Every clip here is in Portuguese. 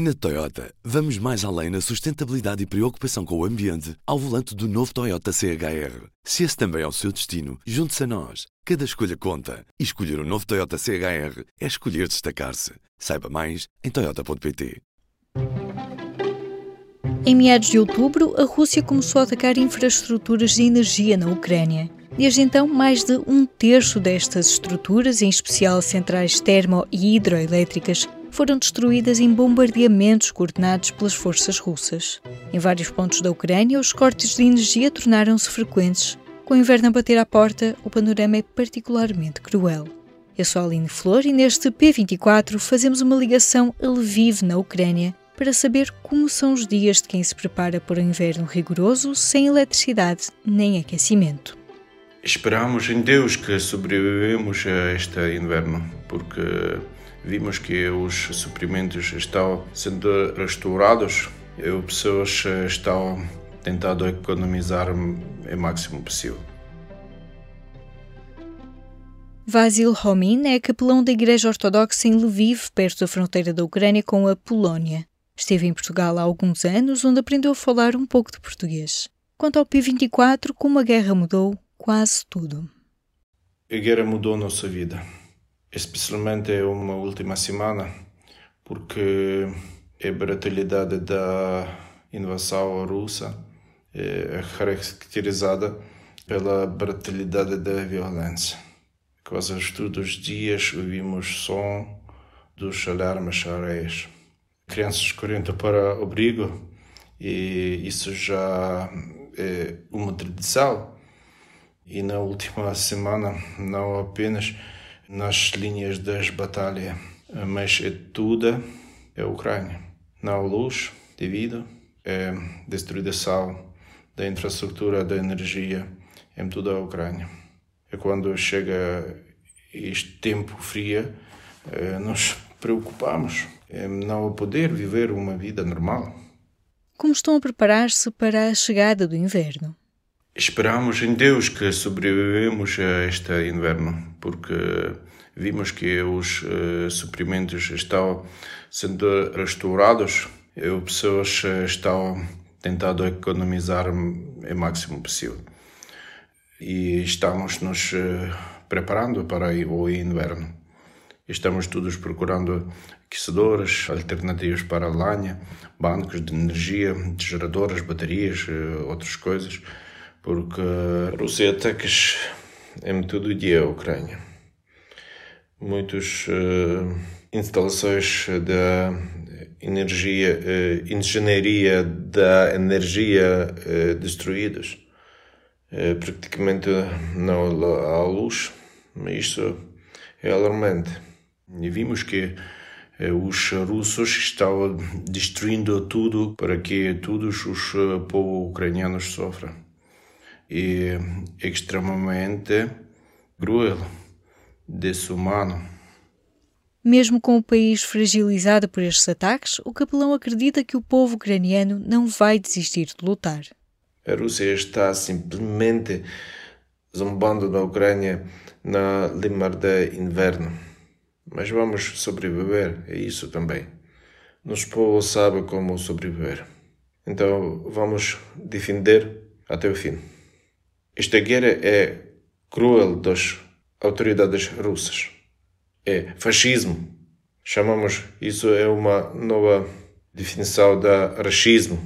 Na Toyota, vamos mais além na sustentabilidade e preocupação com o ambiente ao volante do novo Toyota CHR. Se esse também é o seu destino, junte-se a nós. Cada escolha conta. E escolher o um novo Toyota CHR é escolher destacar-se. Saiba mais em Toyota.pt. Em meados de outubro, a Rússia começou a atacar infraestruturas de energia na Ucrânia. Desde então, mais de um terço destas estruturas, em especial centrais termo e hidroelétricas, foram destruídas em bombardeamentos coordenados pelas forças russas. Em vários pontos da Ucrânia, os cortes de energia tornaram-se frequentes. Com o inverno a bater à porta, o panorama é particularmente cruel. Eu sou a Aline Flor e neste P24 fazemos uma ligação a Lviv, na Ucrânia, para saber como são os dias de quem se prepara para um inverno rigoroso, sem eletricidade nem aquecimento. Esperamos em Deus que sobrevivemos a este inverno, porque Vimos que os suprimentos estão sendo restaurados e as pessoas estão tentando economizar o máximo possível. Vasil Homin é capelão da Igreja Ortodoxa em Lviv, perto da fronteira da Ucrânia com a Polónia. Esteve em Portugal há alguns anos, onde aprendeu a falar um pouco de português. Quanto ao P24, como a guerra mudou quase tudo. A guerra mudou a nossa vida especialmente uma última semana, porque a brutalidade da invasão russa é caracterizada pela brutalidade da violência. Quase todos os dias ouvimos som dos alarmes areias. Crianças correndo para o abrigo e isso já é uma tradição. E na última semana, não apenas nas linhas das batalhas, mas é tudo é a Ucrânia. Não há luz devido à destruição da infraestrutura da energia em toda a Ucrânia. E quando chega este tempo frio, eh, nos preocupamos em não poder viver uma vida normal. Como estão a preparar-se para a chegada do inverno? Esperamos em Deus que sobrevivemos a este inverno, porque vimos que os uh, suprimentos estão sendo restaurados e as pessoas eh, estão tentando economizar o máximo possível. E estamos nos uh, preparando para o inverno. Estamos todos procurando aquecedores, alternativas para a bancos de energia, geradores, baterias, outras coisas porque a Rússia ataques em todo o dia a Ucrânia. Muitas uh, instalações da energia, uh, engenharia da energia uh, destruídas. Praticamente não há luz, mas isso é alarmante. E vimos que os russos estão destruindo tudo para que todos os povos ucranianos sofram e extremamente cruel, desumano. Mesmo com o país fragilizado por estes ataques, o capelão acredita que o povo ucraniano não vai desistir de lutar. A Rússia está simplesmente zombando da Ucrânia na limar de inverno. Mas vamos sobreviver, é isso também. Nosso povo sabe como sobreviver. Então vamos defender até o fim. Esta guerra é cruel das autoridades russas. É fascismo. Chamamos isso é uma nova definição da racismo.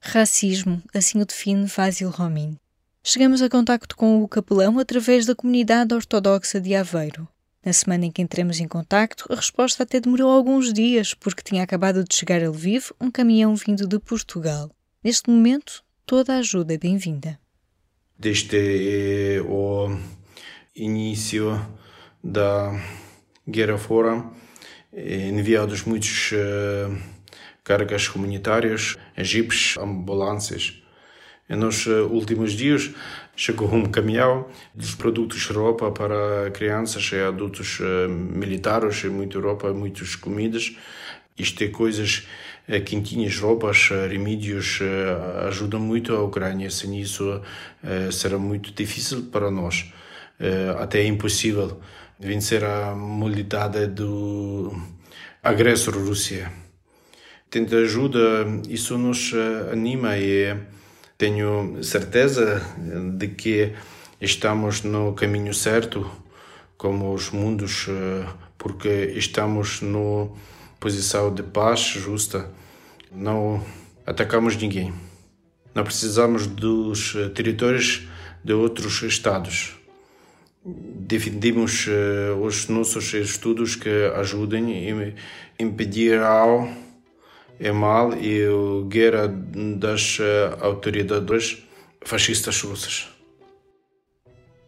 Racismo, assim o define Vasil Romin. Chegamos a contacto com o capelão através da comunidade ortodoxa de Aveiro. Na semana em que entramos em contacto, a resposta até demorou alguns dias, porque tinha acabado de chegar a Lviv um caminhão vindo de Portugal. Neste momento, toda a ajuda é bem-vinda desde o início da guerra fora, enviados muitos uh, cargas humanitárias, jipes, ambulâncias. Nos últimos dias chegou um caminhão de produtos de roupa para crianças e adultos militares, muita roupa, muitas comidas. Isto é coisas eh, quentinhas, roupas, eh, remédios eh, ajudam muito a Ucrânia. Sem isso será muito difícil para nós, até impossível vencer a mobilidade do agressor Rússia. tenta ajuda, isso nos anima e tenho certeza de que estamos no caminho certo como os mundos porque estamos no posição de paz justa. Não atacamos ninguém. Não precisamos dos territórios de outros estados. Defendemos uh, os nossos estudos que ajudem a impedir o mal e a guerra das uh, autoridades fascistas russas.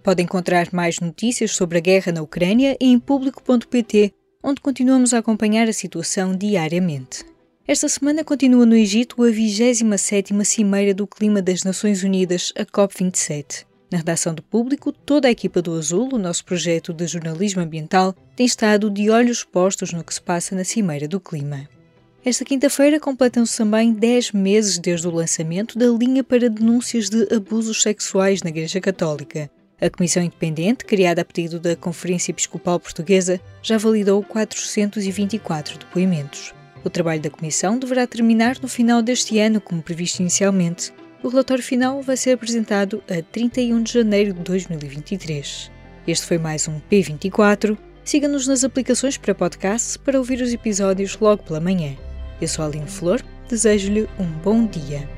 Pode encontrar mais notícias sobre a guerra na Ucrânia em público.pt, onde continuamos a acompanhar a situação diariamente. Esta semana continua no Egito a 27ª Cimeira do Clima das Nações Unidas, a COP27. Na redação do Público, toda a equipa do Azul, o nosso projeto de jornalismo ambiental, tem estado de olhos postos no que se passa na Cimeira do Clima. Esta quinta-feira completam-se também 10 meses desde o lançamento da linha para denúncias de abusos sexuais na Igreja Católica, a Comissão Independente, criada a pedido da Conferência Episcopal Portuguesa, já validou 424 depoimentos. O trabalho da Comissão deverá terminar no final deste ano, como previsto inicialmente. O relatório final vai ser apresentado a 31 de janeiro de 2023. Este foi mais um P24. Siga-nos nas aplicações para podcast para ouvir os episódios logo pela manhã. Eu sou a Aline Flor, desejo-lhe um bom dia.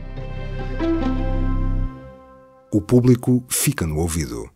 O público fica no ouvido.